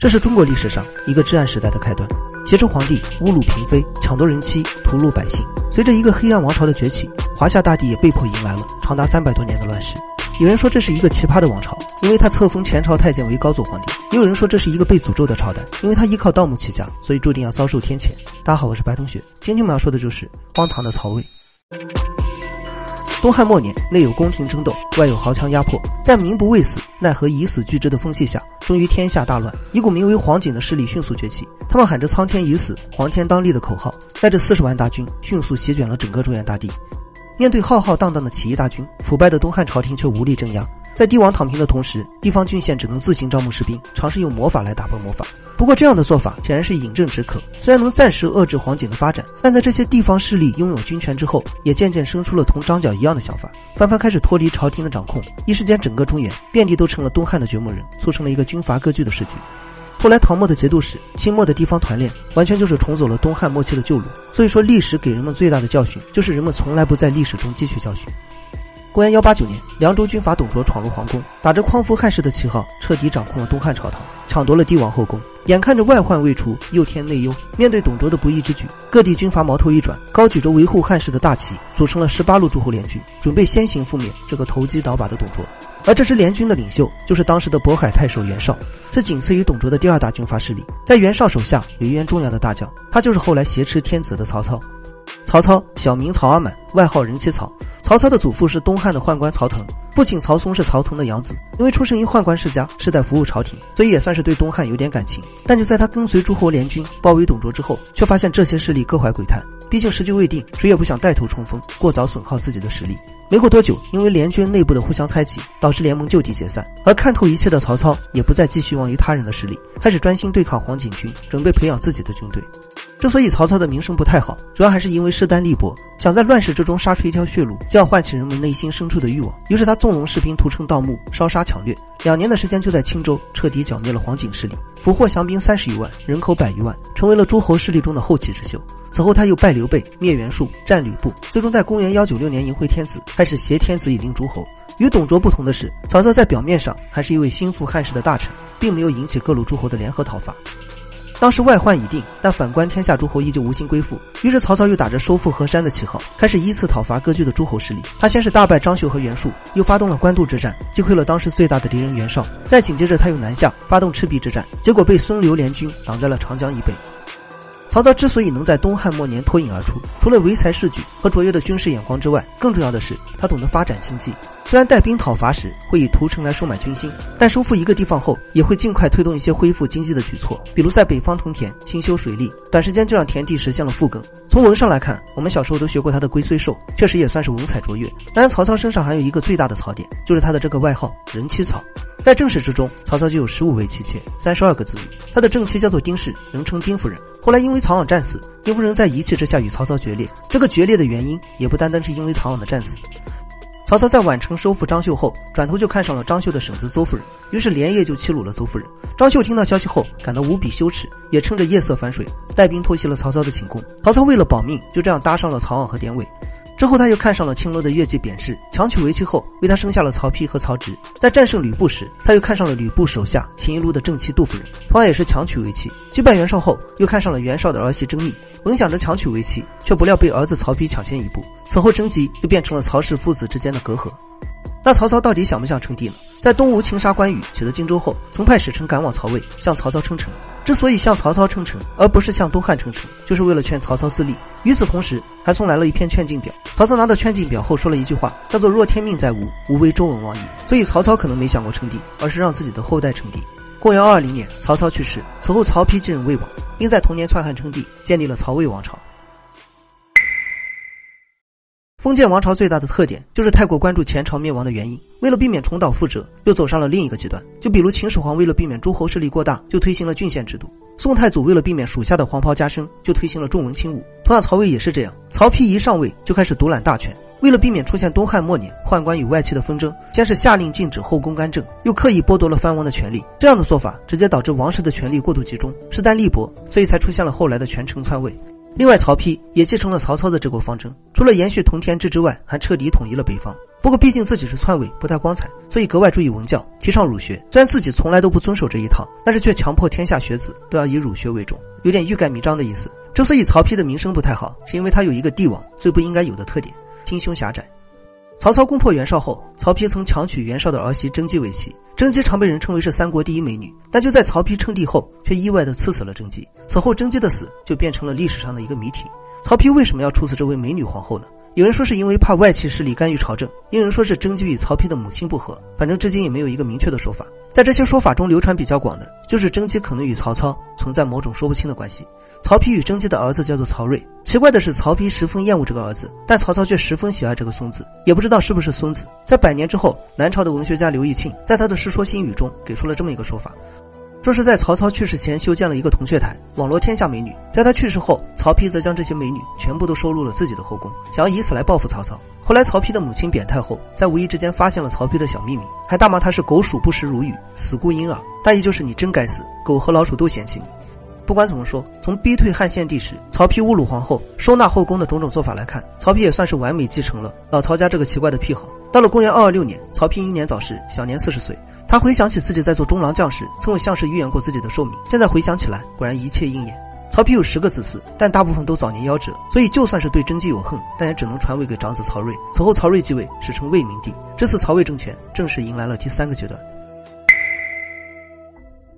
这是中国历史上一个至暗时代的开端。挟持皇帝，侮辱嫔妃，抢夺人妻，屠戮百姓。随着一个黑暗王朝的崛起，华夏大地也被迫迎来了长达三百多年的乱世。有人说这是一个奇葩的王朝，因为他册封前朝太监为高祖皇帝；也有人说这是一个被诅咒的朝代，因为他依靠盗墓起家，所以注定要遭受天谴。大家好，我是白同学，今天我们要说的就是荒唐的曹魏。东汉末年，内有宫廷争斗，外有豪强压迫，在民不畏死，奈何以死惧之的风气下，终于天下大乱。一股名为黄巾的势力迅速崛起，他们喊着“苍天已死，黄天当立”的口号，带着四十万大军，迅速席卷了整个中原大地。面对浩浩荡荡的起义大军，腐败的东汉朝廷却无力镇压。在帝王躺平的同时，地方郡县只能自行招募士兵，尝试用魔法来打破魔法。不过，这样的做法显然是饮鸩止渴。虽然能暂时遏制黄巾的发展，但在这些地方势力拥有军权之后，也渐渐生出了同张角一样的想法，纷纷开始脱离朝廷的掌控。一时间，整个中原遍地都成了东汉的掘墓人，促成了一个军阀割据的时局。后来，唐末的节度使、清末的地方团练，完全就是重走了东汉末期的旧路。所以说，历史给人们最大的教训，就是人们从来不在历史中汲取教训。公元幺八九年，凉州军阀董卓闯入皇宫，打着匡扶汉室的旗号，彻底掌控了东汉朝堂，抢夺了帝王后宫。眼看着外患未除，又添内忧，面对董卓的不义之举，各地军阀矛头一转，高举着维护汉室的大旗，组成了十八路诸侯联军，准备先行覆灭这个投机倒把的董卓。而这支联军的领袖，就是当时的渤海太守袁绍，是仅次于董卓的第二大军阀势力。在袁绍手下有一员重要的大将，他就是后来挟持天子的曹操。曹操小名曹阿满，外号人妻曹。曹操的祖父是东汉的宦官曹腾，父亲曹嵩是曹腾的养子。因为出生于宦官世家，世代服务朝廷，所以也算是对东汉有点感情。但就在他跟随诸侯联军包围董卓之后，却发现这些势力各怀鬼胎。毕竟时局未定，谁也不想带头冲锋，过早损耗自己的实力。没过多久，因为联军内部的互相猜忌，导致联盟就地解散。而看透一切的曹操，也不再继续望于他人的实力，开始专心对抗黄巾军，准备培养自己的军队。之所以曹操的名声不太好，主要还是因为势单力薄，想在乱世之中杀出一条血路，就要唤起人们内心深处的欲望。于是他纵容士兵屠城盗墓、烧杀抢掠，两年的时间就在青州彻底剿灭了黄巾势力，俘获降兵三十余万，人口百余万，成为了诸侯势力中的后起之秀。此后他又拜刘备、灭袁术、战吕布，最终在公元幺九六年迎回天子，开始挟天子以令诸侯。与董卓不同的是，曹操在表面上还是一位心腹汉室的大臣，并没有引起各路诸侯的联合讨伐。当时外患已定，但反观天下诸侯依旧无心归附。于是曹操又打着收复河山的旗号，开始依次讨伐割据的诸侯势力。他先是大败张绣和袁术，又发动了官渡之战，击溃了当时最大的敌人袁绍。再紧接着他又南下，发动赤壁之战，结果被孙刘联军挡在了长江以北。曹操之所以能在东汉末年脱颖而出，除了唯才是举和卓越的军事眼光之外，更重要的是他懂得发展经济。虽然带兵讨伐时会以屠城来收买军心，但收复一个地方后，也会尽快推动一些恢复经济的举措，比如在北方屯田、兴修水利，短时间就让田地实现了复耕。从文上来看，我们小时候都学过他的《龟虽寿》，确实也算是文采卓越。当然，曹操身上还有一个最大的槽点，就是他的这个外号“人妻曹”。在正史之中，曹操就有十五位妻妾，三十二个子女。他的正妻叫做丁氏，人称丁夫人。后来因为曹昂战死，丁夫人在一气之下与曹操决裂。这个决裂的原因也不单单是因为曹昂的战死。曹操在宛城收复张绣后，转头就看上了张绣的婶子邹夫人，于是连夜就欺辱了邹夫人。张绣听到消息后，感到无比羞耻，也趁着夜色反水，带兵偷袭了曹操的寝宫。曹操为了保命，就这样搭上了曹昂和典韦。之后，他又看上了青楼的越级扁氏，强娶为妻后，为他生下了曹丕和曹植。在战胜吕布时，他又看上了吕布手下秦一路的正妻杜夫人，同样也是强娶为妻。击败袁绍后，又看上了袁绍的儿媳甄宓，本想着强娶为妻，却不料被儿子曹丕抢先一步。此后，征集又变成了曹氏父子之间的隔阂。那曹操到底想不想称帝呢？在东吴擒杀关羽，取得荆州后，曾派使臣赶往曹魏，向曹操称臣。之所以向曹操称臣，而不是向东汉称臣，就是为了劝曹操自立。与此同时，还送来了一篇劝进表。曹操拿到劝进表后，说了一句话，叫做“若天命在吾，吾为周文王矣”。所以曹操可能没想过称帝，而是让自己的后代称帝。公元二二零年，曹操去世，此后曹丕继任魏王，并在同年篡汉称帝，建立了曹魏王朝。封建王朝最大的特点就是太过关注前朝灭亡的原因，为了避免重蹈覆辙，又走上了另一个极端。就比如秦始皇为了避免诸侯势力过大，就推行了郡县制度；宋太祖为了避免属下的黄袍加身，就推行了重文轻武。同样，曹魏也是这样，曹丕一上位就开始独揽大权。为了避免出现东汉末年宦官与外戚的纷争，先是下令禁止后宫干政，又刻意剥夺了藩王的权利。这样的做法直接导致王室的权力过度集中，势单力薄，所以才出现了后来的权臣篡位。另外，曹丕也继承了曹操的治国方针，除了延续同田制之外，还彻底统一了北方。不过毕竟自己是篡位，不太光彩，所以格外注意文教，提倡儒学。虽然自己从来都不遵守这一套，但是却强迫天下学子都要以儒学为重，有点欲盖弥彰的意思。之所以曹丕的名声不太好，是因为他有一个帝王最不应该有的特点——心胸狭窄。曹操攻破袁绍后，曹丕曾强娶袁绍的儿媳甄姬为妻。甄姬常被人称为是三国第一美女，但就在曹丕称帝后，却意外的赐死了甄姬。此后，甄姬的死就变成了历史上的一个谜题：曹丕为什么要处死这位美女皇后呢？有人说是因为怕外戚势力干预朝政，也有人说是甄姬与曹丕的母亲不和，反正至今也没有一个明确的说法。在这些说法中，流传比较广的就是甄姬可能与曹操存在某种说不清的关系。曹丕与征姬的儿子叫做曹睿，奇怪的是曹丕十分厌恶这个儿子，但曹操却十分喜爱这个孙子，也不知道是不是孙子。在百年之后，南朝的文学家刘义庆在他的《世说新语》中给出了这么一个说法。说是在曹操去世前修建了一个铜雀台，网罗天下美女。在他去世后，曹丕则将这些美女全部都收入了自己的后宫，想要以此来报复曹操。后来曹丕的母亲扁太后在无意之间发现了曹丕的小秘密，还大骂他是狗鼠不食如语，死顾婴儿，大意就是你真该死，狗和老鼠都嫌弃你。不管怎么说，从逼退汉献帝时曹丕侮辱皇后、收纳后宫的种种做法来看，曹丕也算是完美继承了老曹家这个奇怪的癖好。到了公元二二六年，曹丕英年早逝，享年四十岁。他回想起自己在做中郎将时，曾为项氏预言过自己的寿命。现在回想起来，果然一切应验。曹丕有十个子嗣，但大部分都早年夭折，所以就算是对甄姬有恨，但也只能传位给长子曹睿。此后，曹睿继位，史称魏明帝。这次曹魏政权正式迎来了第三个阶段。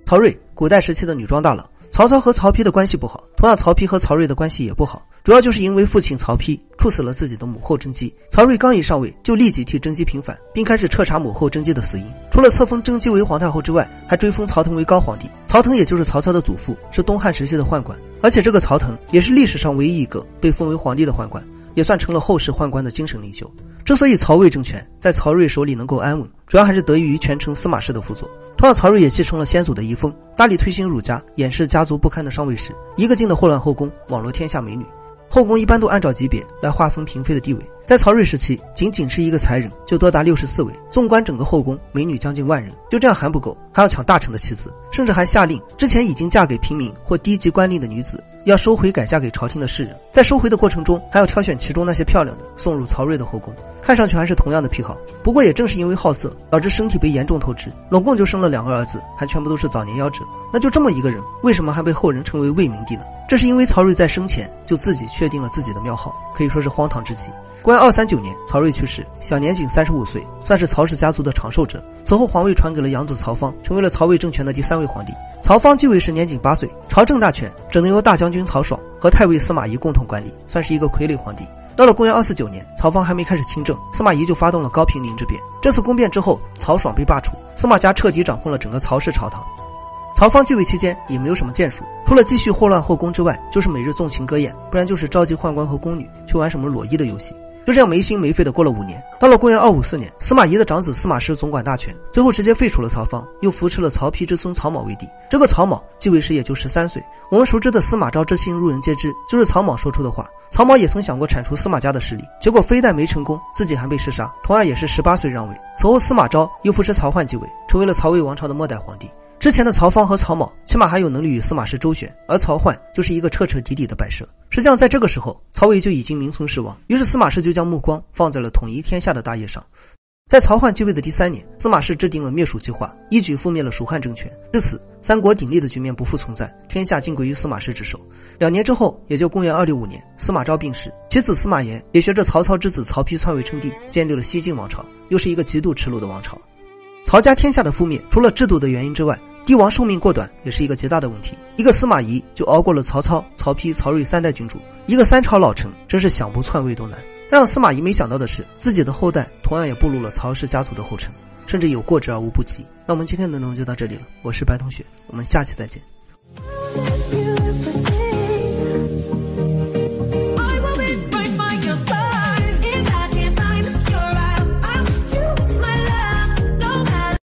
曹睿，古代时期的女装大佬。曹操和曹丕的关系不好，同样曹丕和曹睿的关系也不好，主要就是因为父亲曹丕处死了自己的母后甄姬。曹睿刚一上位，就立即替甄姬平反，并开始彻查母后甄姬的死因。除了册封甄姬为皇太后之外，还追封曹腾为高皇帝。曹腾也就是曹操的祖父，是东汉时期的宦官，而且这个曹腾也是历史上唯一一个被封为皇帝的宦官，也算成了后世宦官的精神领袖。之所以曹魏政权在曹睿手里能够安稳，主要还是得益于权臣司马氏的辅佐。同样，曹睿也继承了先祖的遗风，大力推行儒家，掩饰家族不堪的上位史，一个劲的祸乱后宫，网罗天下美女。后宫一般都按照级别来划分嫔妃的地位，在曹睿时期，仅仅是一个才人就多达六十四位。纵观整个后宫，美女将近万人，就这样还不够，还要抢大臣的妻子，甚至还下令之前已经嫁给平民或低级官吏的女子，要收回改嫁给朝廷的士人。在收回的过程中，还要挑选其中那些漂亮的送入曹睿的后宫。看上去还是同样的癖好，不过也正是因为好色，导致身体被严重透支，拢共就生了两个儿子，还全部都是早年夭折。那就这么一个人，为什么还被后人称为魏明帝呢？这是因为曹睿在生前就自己确定了自己的庙号，可以说是荒唐至极。公元二三九年，曹睿去世，享年仅三十五岁，算是曹氏家族的长寿者。此后，皇位传给了养子曹芳，成为了曹魏政权的第三位皇帝。曹芳继位时年仅八岁，朝政大权只能由大将军曹爽和太尉司马懿共同管理，算是一个傀儡皇帝。到了公元二四九年，曹芳还没开始亲政，司马懿就发动了高平陵之变。这次宫变之后，曹爽被罢黜，司马家彻底掌控了整个曹氏朝堂。曹芳继位期间也没有什么建树，除了继续祸乱后宫之外，就是每日纵情歌宴，不然就是召集宦官和宫女去玩什么裸衣的游戏。就这样没心没肺的过了五年。到了公元二五四年，司马懿的长子司马师总管大权，最后直接废除了曹芳，又扶持了曹丕之孙曹髦为帝。这个曹髦继位时也就十三岁。我们熟知的司马昭之心，路人皆知，就是曹髦说出的话。曹髦也曾想过铲除司马家的势力，结果非但没成功，自己还被弑杀。同样也是十八岁让位。此后，司马昭又扶持曹奂继位，成为了曹魏王朝的末代皇帝。之前的曹芳和曹某起码还有能力与司马氏周旋，而曹奂就是一个彻彻底底的摆设。实际上，在这个时候，曹魏就已经名存实亡。于是，司马氏就将目光放在了统一天下的大业上。在曹奂继位的第三年，司马氏制定了灭蜀计划，一举覆灭了蜀汉政权。至此，三国鼎立的局面不复存在，天下尽归于司马氏之手。两年之后，也就公元二六五年，司马昭病逝，其子司马炎也学着曹操之子曹丕篡位称帝，建立了西晋王朝，又是一个极度耻辱的王朝。曹家天下的覆灭，除了制度的原因之外，帝王寿命过短也是一个极大的问题。一个司马懿就熬过了曹操、曹丕、曹睿三代君主，一个三朝老臣真是想不篡位都难。让司马懿没想到的是，自己的后代同样也步入了曹氏家族的后尘，甚至有过之而无不及。那我们今天的内容就到这里了，我是白同学，我们下期再见。